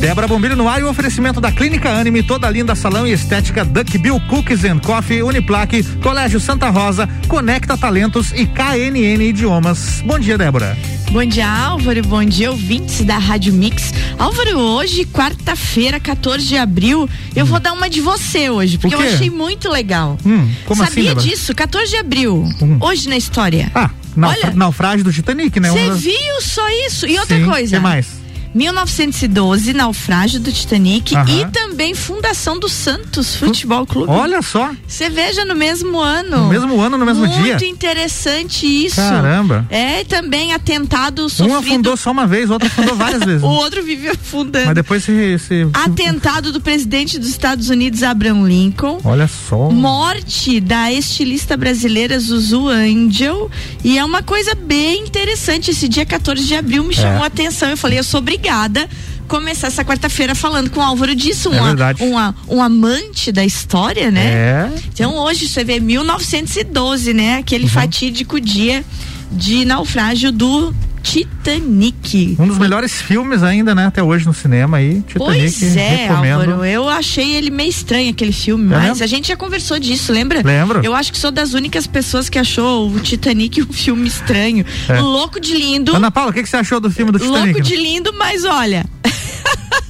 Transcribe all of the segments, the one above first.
Débora Bombilho no ar e o oferecimento da Clínica Anime, toda linda salão e estética Duck Bill Cookies and Coffee, Uniplaque, Colégio Santa Rosa, Conecta Talentos e KNN Idiomas. Bom dia, Débora. Bom dia, Álvaro. Bom dia, ouvintes da Rádio Mix. Álvaro, hoje, quarta-feira, 14 de abril, eu vou dar uma de você hoje, porque eu achei muito legal. Hum, como Sabia assim, disso? 14 de abril, hum. hoje na história. Ah, Olha, naufrágio do Titanic, né? Você viu só isso? E outra Sim, coisa. que mais? 1912, naufrágio do Titanic e também fundação do Santos Futebol Clube. Olha só. Você veja no mesmo ano. No mesmo ano, no mesmo Muito dia. Muito interessante isso. Caramba. É, também atentado sofrido. Um afundou só uma vez, o outro afundou várias vezes. o outro vive afundando. Mas depois se, se, Atentado do presidente dos Estados Unidos, Abraham Lincoln. Olha só. Morte da estilista brasileira Zuzu Angel. E é uma coisa bem interessante. Esse dia 14 de abril me chamou é. a atenção. Eu falei, eu sou obrigada obrigada começar essa quarta-feira falando com o Álvaro disso, um, é um, um, amante da história, né? É. Então hoje você vê 1912, né? Aquele uhum. fatídico dia de naufrágio do Titanic. Um dos melhores filmes ainda, né? Até hoje no cinema aí. Titanic. Pois é, recomendo. Álvaro. Eu achei ele meio estranho aquele filme, é mas a gente já conversou disso, lembra? Lembro. Eu acho que sou das únicas pessoas que achou o Titanic um filme estranho. É. Louco de lindo. Ana Paula, o que, que você achou do filme do Titanic? Louco de lindo, mas olha.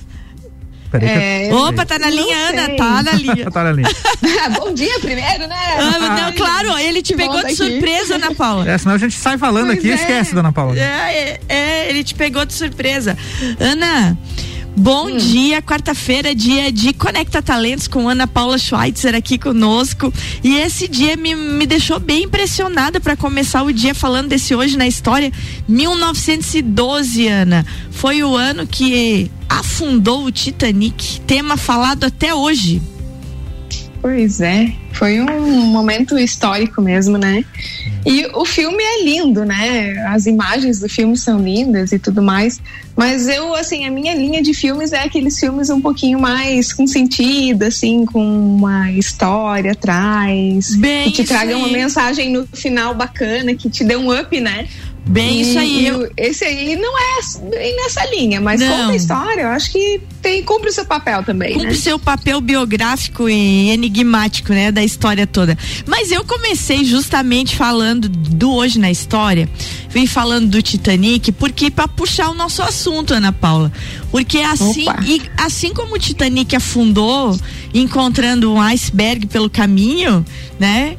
É, Opa, tá na linha, Ana, tá na linha. tá na linha. Bom dia primeiro, né? Ah, não, claro, ele te pegou de surpresa, Ana Paula. É, senão a gente sai falando pois aqui e é. esquece, dona Paula. É, é, é, ele te pegou de surpresa. Ana, Bom hum. dia, quarta-feira, dia de Conecta Talentos com Ana Paula Schweitzer aqui conosco. E esse dia me, me deixou bem impressionada para começar o dia falando desse hoje na história. 1912, Ana. Foi o ano que afundou o Titanic. Tema falado até hoje. Pois é, foi um momento histórico mesmo, né? E o filme é lindo, né? As imagens do filme são lindas e tudo mais. Mas eu, assim, a minha linha de filmes é aqueles filmes um pouquinho mais com sentido, assim, com uma história atrás. Bem, que te traga uma mensagem no final bacana, que te dê um up, né? Bem, e, isso aí. Eu... Esse aí não é bem nessa linha, mas não. conta a história, eu acho que tem, cumpre o seu papel também. Cumpre né? o seu papel biográfico e enigmático, né, da história toda. Mas eu comecei justamente falando do Hoje na História, vim falando do Titanic, porque para puxar o nosso assunto, Ana Paula. Porque assim, e, assim como o Titanic afundou, encontrando um iceberg pelo caminho, né?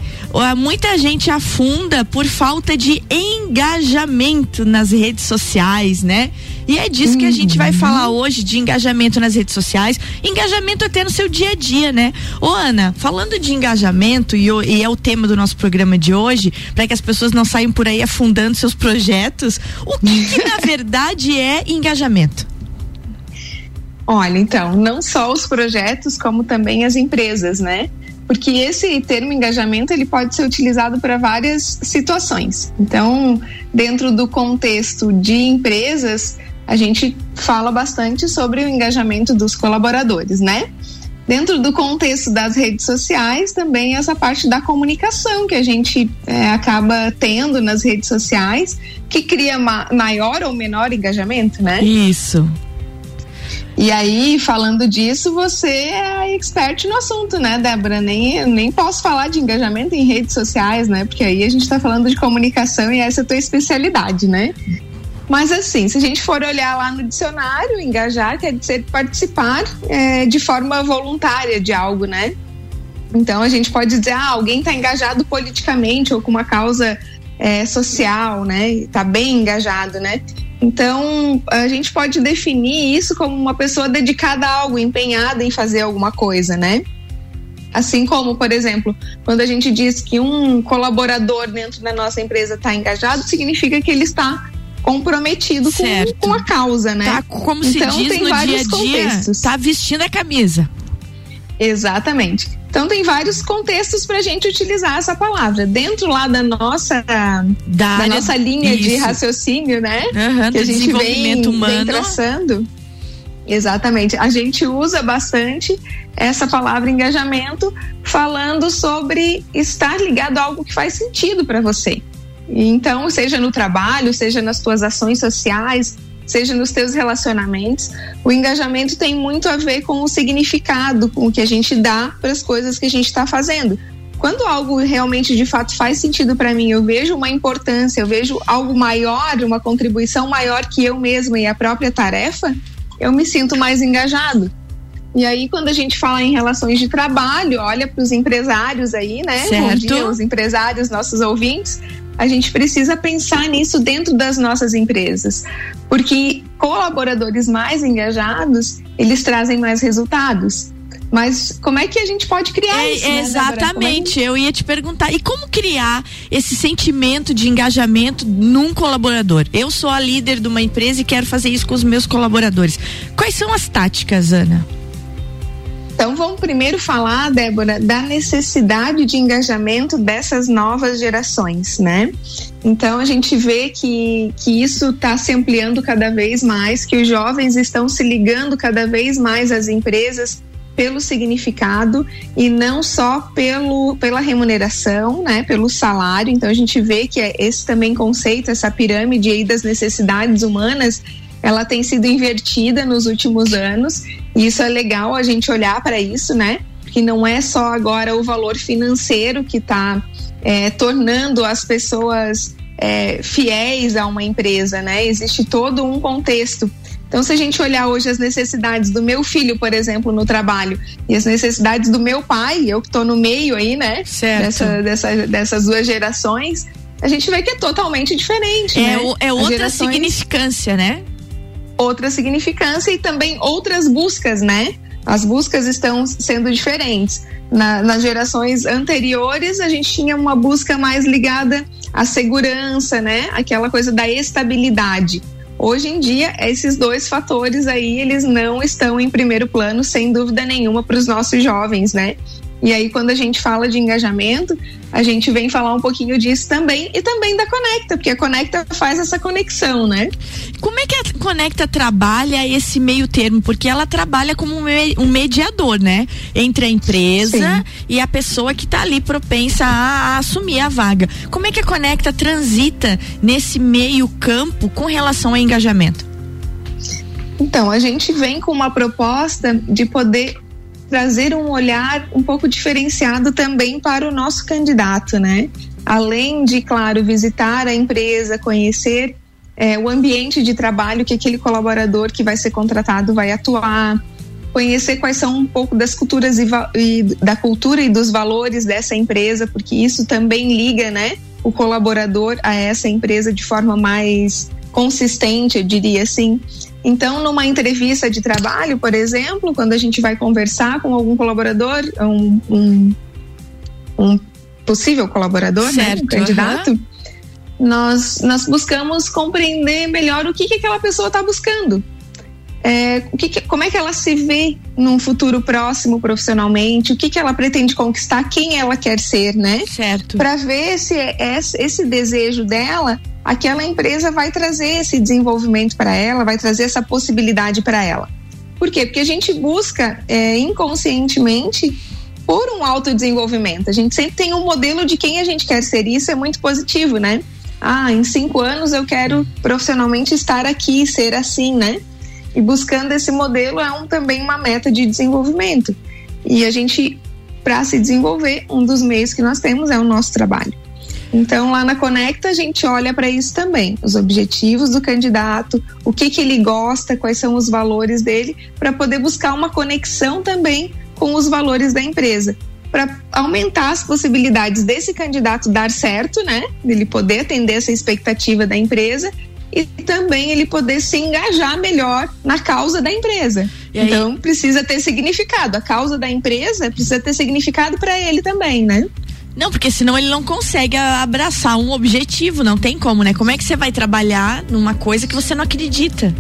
Muita gente afunda por falta de engajamento nas redes sociais, né? E é disso que a gente vai falar uhum. hoje, de engajamento nas redes sociais, engajamento até no seu dia a dia, né? Ô Ana, falando de engajamento, e, e é o tema do nosso programa de hoje, para que as pessoas não saiam por aí afundando seus projetos, o que, que na verdade é engajamento? Olha, então, não só os projetos, como também as empresas, né? porque esse termo engajamento ele pode ser utilizado para várias situações. Então, dentro do contexto de empresas, a gente fala bastante sobre o engajamento dos colaboradores, né? Dentro do contexto das redes sociais, também essa parte da comunicação que a gente é, acaba tendo nas redes sociais, que cria ma maior ou menor engajamento, né? Isso. E aí, falando disso, você é a expert no assunto, né, Débora? Nem, nem posso falar de engajamento em redes sociais, né? Porque aí a gente está falando de comunicação e essa é a tua especialidade, né? Mas assim, se a gente for olhar lá no dicionário, engajar quer dizer participar é, de forma voluntária de algo, né? Então a gente pode dizer, ah, alguém está engajado politicamente ou com uma causa é, social, né? Está bem engajado, né? Então, a gente pode definir isso como uma pessoa dedicada a algo, empenhada em fazer alguma coisa, né? Assim como, por exemplo, quando a gente diz que um colaborador dentro da nossa empresa está engajado, significa que ele está comprometido com, com, a causa, né? Tá, como então, se diz no dia a dia, contextos. tá vestindo a camisa. Exatamente. Então tem vários contextos para a gente utilizar essa palavra. Dentro lá da nossa da, da nossa linha isso. de raciocínio, né? Uhum, que a gente vem, humano. vem traçando. Exatamente. A gente usa bastante essa palavra engajamento falando sobre estar ligado a algo que faz sentido para você. Então, seja no trabalho, seja nas tuas ações sociais, seja nos teus relacionamentos. O engajamento tem muito a ver com o significado, com o que a gente dá para as coisas que a gente está fazendo. Quando algo realmente de fato faz sentido para mim, eu vejo uma importância, eu vejo algo maior, uma contribuição maior que eu mesma e a própria tarefa, eu me sinto mais engajado. E aí, quando a gente fala em relações de trabalho, olha para os empresários aí, né? Certo. Bom dia, os empresários, nossos ouvintes. A gente precisa pensar nisso dentro das nossas empresas, porque colaboradores mais engajados, eles trazem mais resultados. Mas como é que a gente pode criar é, isso? Né, exatamente, é eu ia te perguntar. E como criar esse sentimento de engajamento num colaborador? Eu sou a líder de uma empresa e quero fazer isso com os meus colaboradores. Quais são as táticas, Ana? Então vamos primeiro falar, Débora, da necessidade de engajamento dessas novas gerações, né? Então a gente vê que, que isso está se ampliando cada vez mais, que os jovens estão se ligando cada vez mais às empresas pelo significado e não só pelo, pela remuneração, né, pelo salário. Então a gente vê que é esse também conceito, essa pirâmide aí das necessidades humanas, ela tem sido invertida nos últimos anos e isso é legal a gente olhar para isso, né? Porque não é só agora o valor financeiro que está é, tornando as pessoas é, fiéis a uma empresa, né? Existe todo um contexto. Então, se a gente olhar hoje as necessidades do meu filho, por exemplo, no trabalho, e as necessidades do meu pai, eu que estou no meio aí, né? Certo. Dessa, dessa, dessas duas gerações, a gente vê que é totalmente diferente. É, né? é outra gerações... significância, né? Outra significância e também outras buscas, né? As buscas estão sendo diferentes. Na, nas gerações anteriores, a gente tinha uma busca mais ligada à segurança, né? Aquela coisa da estabilidade. Hoje em dia, esses dois fatores aí, eles não estão em primeiro plano, sem dúvida nenhuma, para os nossos jovens, né? E aí, quando a gente fala de engajamento, a gente vem falar um pouquinho disso também e também da Conecta, porque a Conecta faz essa conexão, né? Como é que a Conecta trabalha esse meio termo? Porque ela trabalha como um mediador, né? Entre a empresa Sim. e a pessoa que está ali propensa a, a assumir a vaga. Como é que a Conecta transita nesse meio campo com relação ao engajamento? Então, a gente vem com uma proposta de poder trazer um olhar um pouco diferenciado também para o nosso candidato, né? Além de, claro, visitar a empresa, conhecer é, o ambiente de trabalho que aquele colaborador que vai ser contratado vai atuar, conhecer quais são um pouco das culturas e, e da cultura e dos valores dessa empresa, porque isso também liga, né, o colaborador a essa empresa de forma mais consistente, eu diria assim. Então, numa entrevista de trabalho, por exemplo, quando a gente vai conversar com algum colaborador, um, um, um possível colaborador, certo, né, um candidato, uhum. nós, nós buscamos compreender melhor o que, que aquela pessoa está buscando. É, o que, que, como é que ela se vê num futuro próximo profissionalmente, o que, que ela pretende conquistar, quem ela quer ser, né? Certo. Para ver se esse, esse desejo dela aquela empresa vai trazer esse desenvolvimento para ela, vai trazer essa possibilidade para ela. Por quê? Porque a gente busca é, inconscientemente por um autodesenvolvimento. A gente sempre tem um modelo de quem a gente quer ser e isso é muito positivo, né? Ah, em cinco anos eu quero profissionalmente estar aqui, ser assim, né? E buscando esse modelo é um, também uma meta de desenvolvimento. E a gente, para se desenvolver, um dos meios que nós temos é o nosso trabalho. Então, lá na Conecta, a gente olha para isso também, os objetivos do candidato, o que, que ele gosta, quais são os valores dele, para poder buscar uma conexão também com os valores da empresa, para aumentar as possibilidades desse candidato dar certo, né? Ele poder atender essa expectativa da empresa e também ele poder se engajar melhor na causa da empresa. Então precisa ter significado. A causa da empresa precisa ter significado para ele também, né? Não, porque senão ele não consegue abraçar um objetivo, não tem como, né? Como é que você vai trabalhar numa coisa que você não acredita?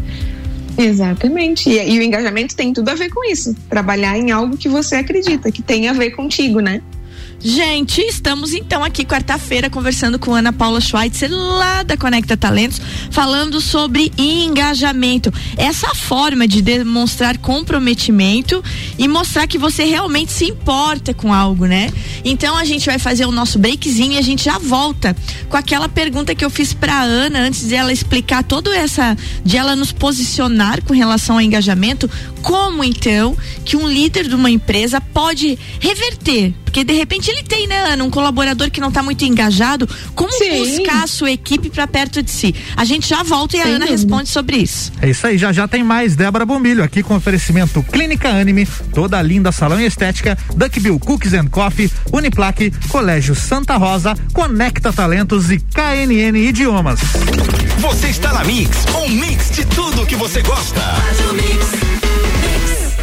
Exatamente. E, e, o engajamento tem tudo a ver com isso. Trabalhar em algo que você acredita, que tem a ver contigo, né? Gente, estamos então aqui quarta-feira conversando com Ana Paula Schweitzer lá da Conecta Talentos, falando sobre engajamento. Essa forma de demonstrar comprometimento e mostrar que você realmente se importa com algo, né? Então a gente vai fazer o nosso breakzinho e a gente já volta com aquela pergunta que eu fiz para Ana antes de ela explicar toda essa de ela nos posicionar com relação ao engajamento, como então que um líder de uma empresa pode reverter porque de repente ele tem, né, Ana, um colaborador que não está muito engajado. Como Sim. buscar a sua equipe para perto de si? A gente já volta e Sem a Ana dúvida. responde sobre isso. É isso aí, já já tem mais Débora Bombilho aqui com oferecimento Clínica Anime, toda linda salão e estética, Duckbill Cookies and Coffee, Uniplaque, Colégio Santa Rosa, Conecta Talentos e KNN Idiomas. Você está na Mix, um mix de tudo que você gosta. Faz o mix.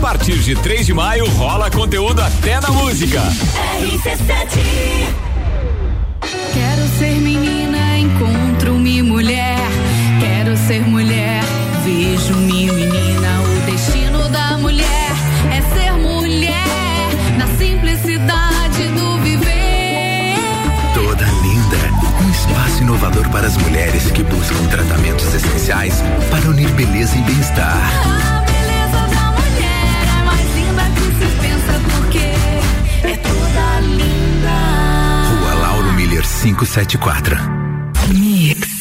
Partir de 3 de maio rola conteúdo até na música. RC7 Quero ser menina, encontro-me mulher. Quero ser mulher, vejo-me menina. O destino da mulher é ser mulher, na simplicidade do viver. Toda linda, um espaço inovador para as mulheres que buscam tratamentos essenciais para unir beleza e bem-estar. 574. Mix.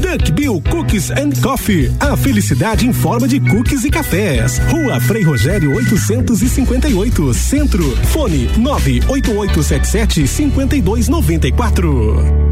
Duck Bill Cookies and Coffee. A felicidade em forma de cookies e cafés. Rua Frei Rogério 858, Centro. Fone 98877 5294.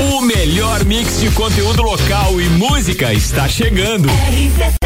O melhor mix de conteúdo local e música está chegando. RC7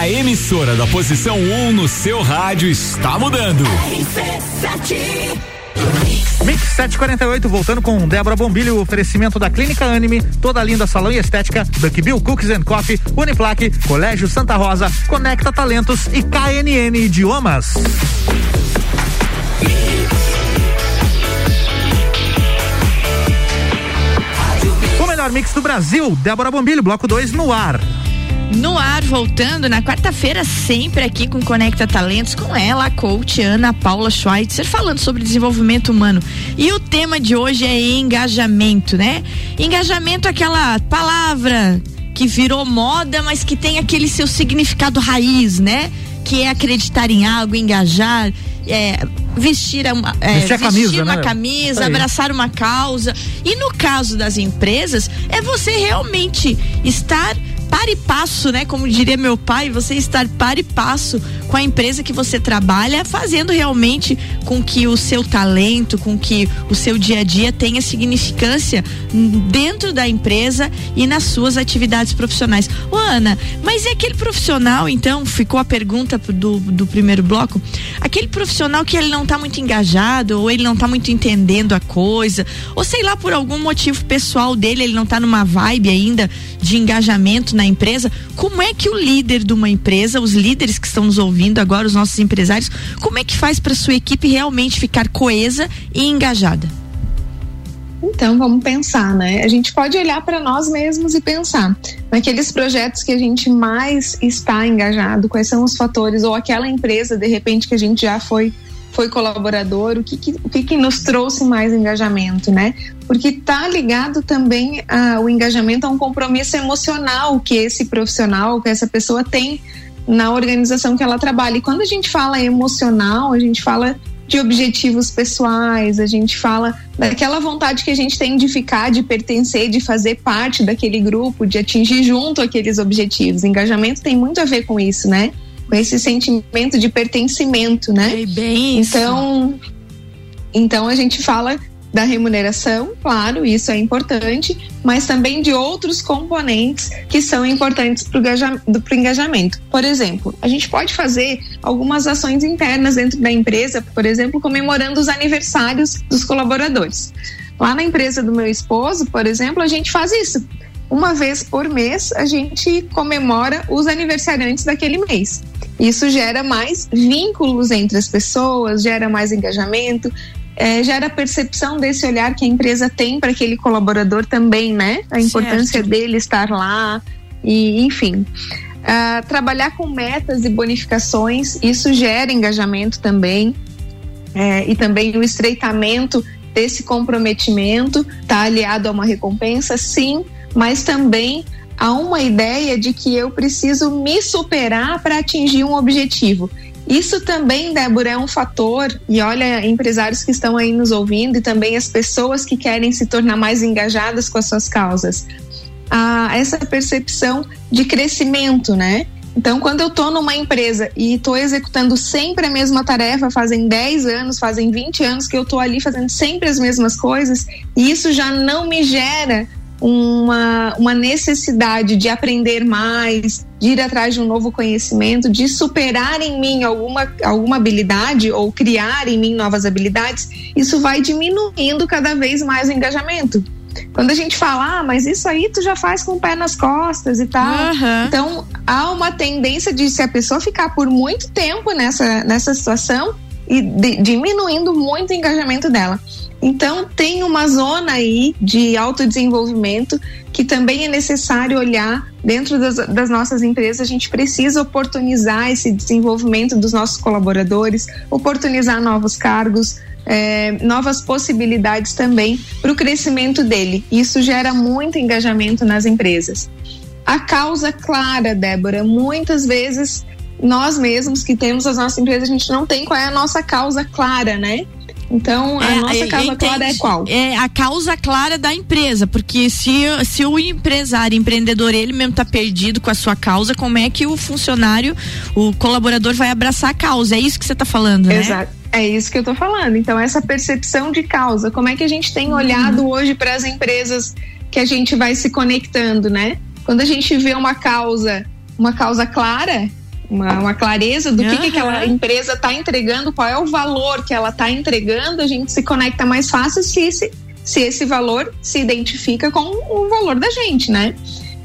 A emissora da posição 1 um no seu rádio está mudando. Mix 748, voltando com Débora Bombilho, oferecimento da Clínica Anime, toda linda salão e estética, Duck Bill Cookies and Coffee, Uniplaque, Colégio Santa Rosa, Conecta Talentos e KNN Idiomas. O melhor mix do Brasil, Débora Bombilho, bloco 2 no ar. No ar, voltando na quarta-feira, sempre aqui com Conecta Talentos, com ela, a coach Ana Paula Schweitzer, falando sobre desenvolvimento humano. E o tema de hoje é engajamento, né? Engajamento é aquela palavra que virou moda, mas que tem aquele seu significado raiz, né? Que é acreditar em algo, engajar, é, vestir, uma, é, vestir, vestir camisa, uma né? camisa, abraçar uma causa. E no caso das empresas, é você realmente estar par e passo, né? Como diria meu pai, você estar par e passo com a empresa que você trabalha, fazendo realmente com que o seu talento, com que o seu dia a dia tenha significância dentro da empresa e nas suas atividades profissionais. Ô Ana, mas é aquele profissional, então, ficou a pergunta do, do primeiro bloco, aquele profissional que ele não está muito engajado, ou ele não está muito entendendo a coisa, ou sei lá, por algum motivo pessoal dele, ele não está numa vibe ainda de engajamento na empresa, como é que o líder de uma empresa, os líderes que estão nos ouvindo agora, os nossos empresários, como é que faz para sua equipe realmente ficar coesa e engajada? Então, vamos pensar, né? A gente pode olhar para nós mesmos e pensar naqueles projetos que a gente mais está engajado, quais são os fatores, ou aquela empresa, de repente, que a gente já foi foi colaborador, o que, que o que, que, nos trouxe mais engajamento, né? Porque está ligado também a, o engajamento a um compromisso emocional que esse profissional, que essa pessoa tem na organização que ela trabalha. E quando a gente fala emocional, a gente fala de objetivos pessoais, a gente fala daquela vontade que a gente tem de ficar, de pertencer, de fazer parte daquele grupo, de atingir junto aqueles objetivos. Engajamento tem muito a ver com isso, né? Com esse sentimento de pertencimento, né? É bem isso. Então, então a gente fala da remuneração, claro, isso é importante, mas também de outros componentes que são importantes para o engajamento. Por exemplo, a gente pode fazer algumas ações internas dentro da empresa, por exemplo, comemorando os aniversários dos colaboradores. Lá na empresa do meu esposo, por exemplo, a gente faz isso. Uma vez por mês, a gente comemora os aniversariantes daquele mês. Isso gera mais vínculos entre as pessoas, gera mais engajamento, é, gera a percepção desse olhar que a empresa tem para aquele colaborador também, né? A importância certo. dele estar lá e, enfim. Uh, trabalhar com metas e bonificações, isso gera engajamento também. É, e também o estreitamento desse comprometimento está aliado a uma recompensa, sim, mas também a uma ideia de que eu preciso me superar para atingir um objetivo. Isso também, Débora, é um fator, e olha, empresários que estão aí nos ouvindo e também as pessoas que querem se tornar mais engajadas com as suas causas. Ah, essa percepção de crescimento, né? Então, quando eu estou numa empresa e estou executando sempre a mesma tarefa, fazem 10 anos, fazem 20 anos que eu estou ali fazendo sempre as mesmas coisas, e isso já não me gera uma, uma necessidade de aprender mais, de ir atrás de um novo conhecimento, de superar em mim alguma, alguma habilidade ou criar em mim novas habilidades, isso vai diminuindo cada vez mais o engajamento. Quando a gente fala, ah, mas isso aí tu já faz com o pé nas costas e tal. Uhum. Então, há uma tendência de se a pessoa ficar por muito tempo nessa, nessa situação e de, diminuindo muito o engajamento dela. Então, tem uma zona aí de autodesenvolvimento que também é necessário olhar dentro das, das, nossas empresas. A gente precisa oportunizar esse desenvolvimento dos nossos colaboradores, oportunizar novos cargos, é, novas possibilidades também para o crescimento dele. Isso gera muito engajamento nas empresas. A causa clara, Débora, muitas vezes nós mesmos que temos as nossas empresas, a gente não tem qual é a nossa causa clara, né? Então, a é, nossa causa clara é qual? É a causa clara da empresa, porque se, se o empresário, empreendedor, ele mesmo tá perdido com a sua causa, como é que o funcionário, o colaborador vai abraçar a causa? É isso que você está falando, né? Exato. É isso que eu estou falando. Então, essa percepção de causa, como é que a gente tem olhado uhum. hoje para as empresas que a gente vai se conectando, né? Quando a gente vê uma causa, uma causa clara, uma, uma clareza do uhum. que, que aquela empresa está entregando, qual é o valor que ela está entregando, a gente se conecta mais fácil se esse, se esse valor se identifica com o valor da gente, né?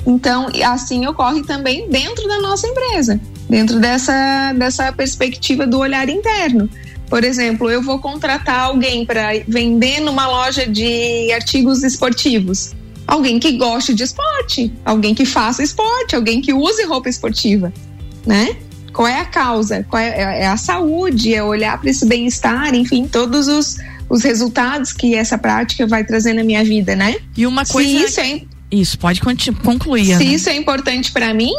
Então, assim ocorre também dentro da nossa empresa, dentro dessa, dessa perspectiva do olhar interno. Por exemplo, eu vou contratar alguém para vender numa loja de artigos esportivos. Alguém que goste de esporte, alguém que faça esporte, alguém que use roupa esportiva né? Qual é a causa? Qual é, é, é a saúde, é olhar para esse bem-estar, enfim, todos os, os resultados que essa prática vai trazer na minha vida, né? E uma coisa. Se isso, é, isso pode concluir. Se isso é importante para mim,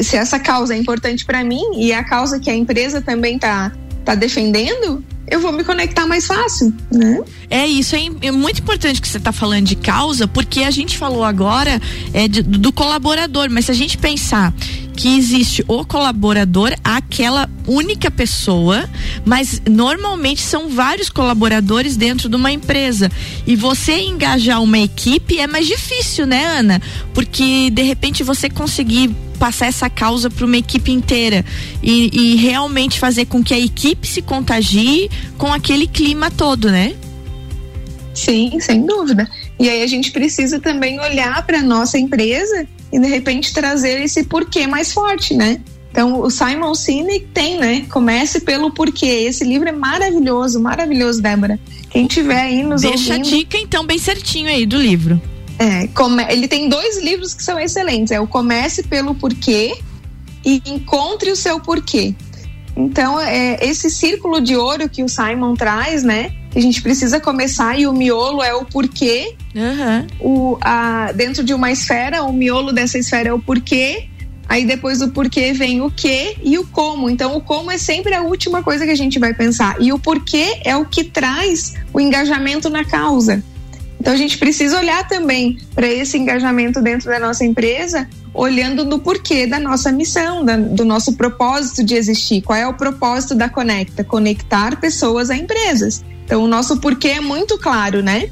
se essa causa é importante para mim e a causa que a empresa também tá, tá defendendo, eu vou me conectar mais fácil, né? É isso, é, é muito importante que você está falando de causa, porque a gente falou agora é, de, do colaborador, mas se a gente pensar que existe o colaborador, aquela única pessoa, mas normalmente são vários colaboradores dentro de uma empresa. E você engajar uma equipe é mais difícil, né, Ana? Porque de repente você conseguir passar essa causa para uma equipe inteira e, e realmente fazer com que a equipe se contagie com aquele clima todo, né? Sim, sem dúvida. E aí a gente precisa também olhar para nossa empresa e de repente trazer esse porquê mais forte, né? Então, o Simon Sinek tem, né? Comece pelo porquê. Esse livro é maravilhoso, maravilhoso, Débora. Quem tiver aí nos Deixa ouvindo... a dica, então, bem certinho aí do livro. É, come... ele tem dois livros que são excelentes. É o Comece pelo Porquê e Encontre o Seu Porquê. Então, é, esse círculo de ouro que o Simon traz, né? Que a gente precisa começar e o miolo é o porquê. Uhum. O, a, dentro de uma esfera, o miolo dessa esfera é o porquê. Aí depois do porquê vem o que e o como. Então, o como é sempre a última coisa que a gente vai pensar. E o porquê é o que traz o engajamento na causa. Então, a gente precisa olhar também para esse engajamento dentro da nossa empresa, olhando no porquê da nossa missão, da, do nosso propósito de existir. Qual é o propósito da Conecta? Conectar pessoas a empresas. Então, o nosso porquê é muito claro, né?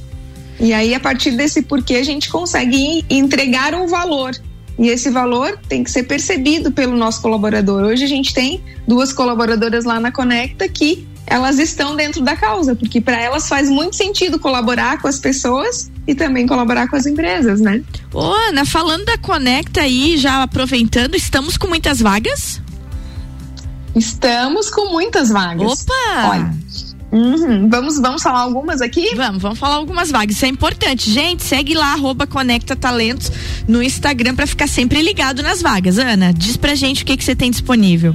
E aí, a partir desse porquê, a gente consegue entregar um valor. E esse valor tem que ser percebido pelo nosso colaborador. Hoje a gente tem duas colaboradoras lá na Conecta que elas estão dentro da causa, porque para elas faz muito sentido colaborar com as pessoas e também colaborar com as empresas, né? Ô, Ana, falando da Conecta aí, já aproveitando, estamos com muitas vagas? Estamos com muitas vagas. Opa! Olha, Uhum. Vamos, vamos falar algumas aqui? Vamos, vamos falar algumas vagas. Isso é importante. Gente, segue lá, arroba Conecta Talentos no Instagram para ficar sempre ligado nas vagas. Ana, diz pra gente o que, que você tem disponível.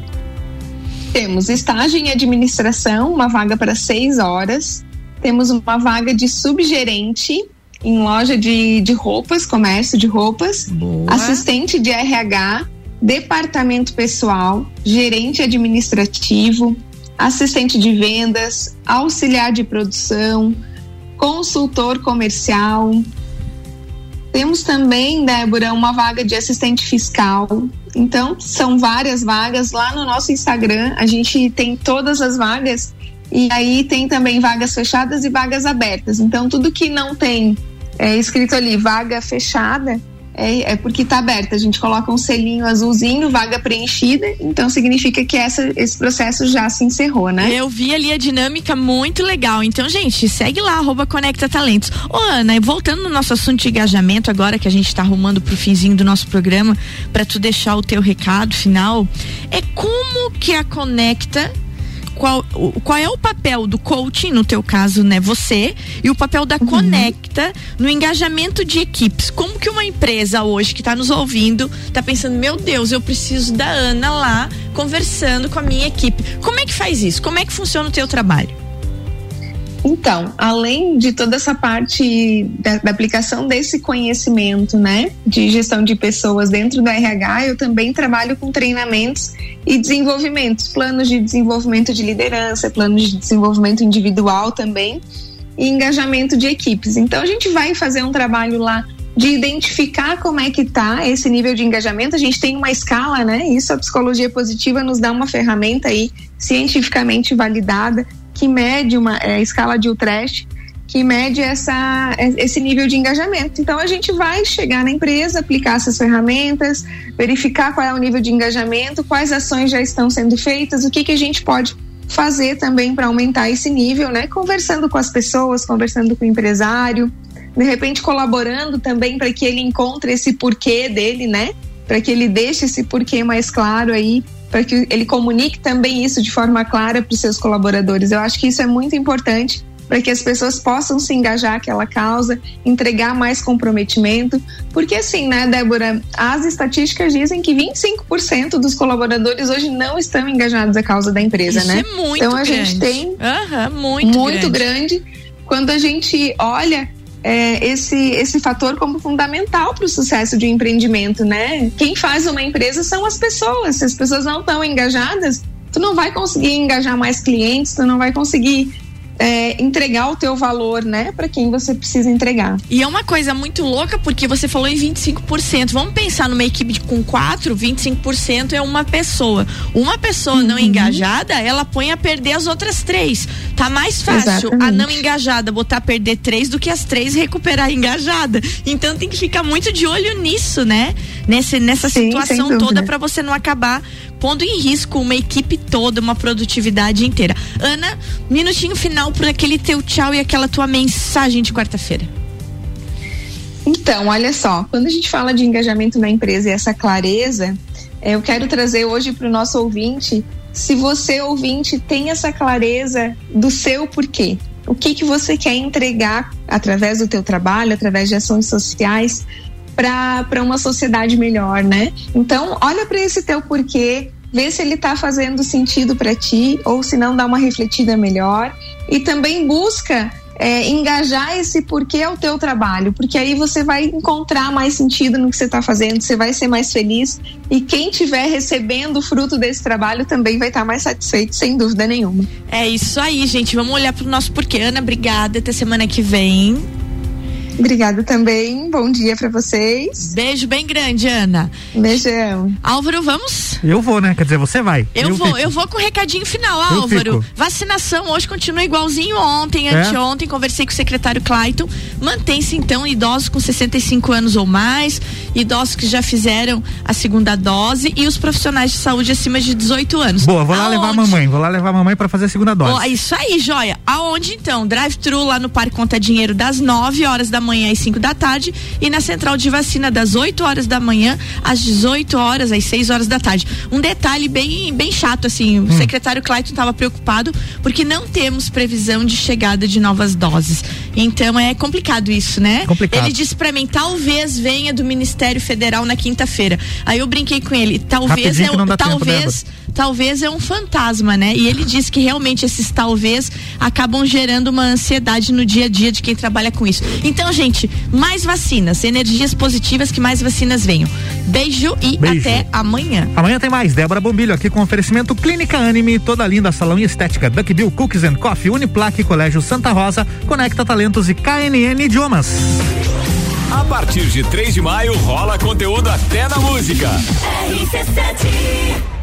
Temos estágio em administração, uma vaga para seis horas. Temos uma vaga de subgerente em loja de, de roupas, comércio de roupas. Boa. Assistente de RH, departamento pessoal, gerente administrativo, assistente de vendas, auxiliar de produção, consultor comercial. Temos também, Débora, uma vaga de assistente fiscal. Então, são várias vagas lá no nosso Instagram. A gente tem todas as vagas e aí tem também vagas fechadas e vagas abertas. Então, tudo que não tem é, escrito ali vaga fechada, é, é porque está aberta. A gente coloca um selinho azulzinho, vaga preenchida, então significa que essa, esse processo já se encerrou, né? Eu vi ali a dinâmica muito legal. Então, gente, segue lá, arroba Conecta Talentos. Ô, Ana, voltando no nosso assunto de engajamento agora, que a gente está arrumando pro finzinho do nosso programa, para tu deixar o teu recado final, é como que a Conecta qual, qual é o papel do coaching, no teu caso, né, você, e o papel da uhum. Conecta no engajamento de equipes. Como que uma empresa hoje que está nos ouvindo está pensando, meu Deus, eu preciso da Ana lá conversando com a minha equipe. Como é que faz isso? Como é que funciona o teu trabalho? Então, além de toda essa parte da, da, aplicação desse conhecimento, né, de gestão de pessoas dentro do RH, eu também trabalho com treinamentos e desenvolvimentos, planos de desenvolvimento de liderança, planos de desenvolvimento individual também e engajamento de equipes. Então, a gente vai fazer um trabalho lá de identificar como é que tá esse nível de engajamento. A gente tem uma escala, né? Isso a psicologia positiva nos dá uma ferramenta aí cientificamente validada que mede uma é, escala de Utrecht que mede essa, esse nível de engajamento. Então a gente vai chegar na empresa, aplicar essas ferramentas, verificar qual é o nível de engajamento, quais ações já estão sendo feitas, o que, que a gente pode fazer também para aumentar esse nível, né? Conversando com as pessoas, conversando com o empresário, de repente colaborando também para que ele encontre esse porquê dele, né? Para que ele deixe esse porquê mais claro aí para que ele comunique também isso de forma clara para os seus colaboradores. Eu acho que isso é muito importante para que as pessoas possam se engajar aquela causa, entregar mais comprometimento, porque assim, né, Débora, as estatísticas dizem que 25% dos colaboradores hoje não estão engajados à causa da empresa, Isso né? É muito então a grande. gente tem uhum, muito, muito grande. grande quando a gente olha é, esse, esse fator como fundamental para o sucesso de um empreendimento, né? Quem faz uma empresa são as pessoas. Se as pessoas não estão engajadas, tu não vai conseguir engajar mais clientes, tu não vai conseguir é, entregar o teu valor, né, para quem você precisa entregar. E é uma coisa muito louca porque você falou em 25%. Vamos pensar numa equipe com quatro, 25% é uma pessoa. Uma pessoa uhum. não engajada, ela põe a perder as outras três. Tá mais fácil Exatamente. a não engajada botar a perder três do que as três recuperar a engajada. Então tem que ficar muito de olho nisso, né? Nesse, nessa Sim, situação toda para você não acabar pondo em risco uma equipe toda, uma produtividade inteira. Ana, minutinho final para aquele teu tchau e aquela tua mensagem de quarta-feira. Então, olha só, quando a gente fala de engajamento na empresa e essa clareza, é, eu quero trazer hoje para o nosso ouvinte, se você ouvinte tem essa clareza do seu porquê, o que que você quer entregar através do teu trabalho, através de ações sociais, para uma sociedade melhor, né? Então, olha para esse teu porquê, vê se ele está fazendo sentido para ti ou se não dá uma refletida melhor e também busca é, engajar esse porquê ao teu trabalho, porque aí você vai encontrar mais sentido no que você está fazendo, você vai ser mais feliz e quem estiver recebendo o fruto desse trabalho também vai estar tá mais satisfeito, sem dúvida nenhuma. É isso aí, gente. Vamos olhar para o nosso porquê. Ana, obrigada. Até semana que vem. Obrigada também. Bom dia para vocês. Beijo bem grande, Ana. Beijão. Álvaro, vamos? Eu vou, né? Quer dizer, você vai. Eu, eu vou, fico. eu vou com o recadinho final, Álvaro. Vacinação hoje continua igualzinho ontem, é? anteontem, conversei com o secretário Clayton. Mantém-se então idosos com 65 anos ou mais, idosos que já fizeram a segunda dose e os profissionais de saúde acima de 18 anos. Boa, vou lá Aonde? levar a mamãe, vou lá levar a mamãe para fazer a segunda dose. Oh, isso aí, joia. Aonde então? Drive-thru lá no Parque Conta Dinheiro das 9 horas da manhã às 5 da tarde e na central de vacina das 8 horas da manhã às 18 horas, às 6 horas da tarde. Um detalhe bem, bem chato, assim, hum. o secretário Clayton estava preocupado porque não temos previsão de chegada de novas doses. Então é complicado isso, né? Complicado. Ele disse para mim, talvez venha do Ministério Federal na quinta-feira. Aí eu brinquei com ele, talvez é, talvez, talvez é um fantasma, né? E ele disse que realmente esses talvez acabam gerando uma ansiedade no dia a dia de quem trabalha com isso. Então, gente, mais vacinas, energias positivas que mais vacinas venham. Beijo e Beijo. até amanhã. Amanhã tem mais. Débora Bombilho aqui com oferecimento Clínica Anime, toda linda salão e estética, Duck Bill Cookies and Coffee, Uniplaque, Colégio Santa Rosa, Conecta Talentos e KNN Idiomas. A partir de 3 de maio rola conteúdo até na música. RC7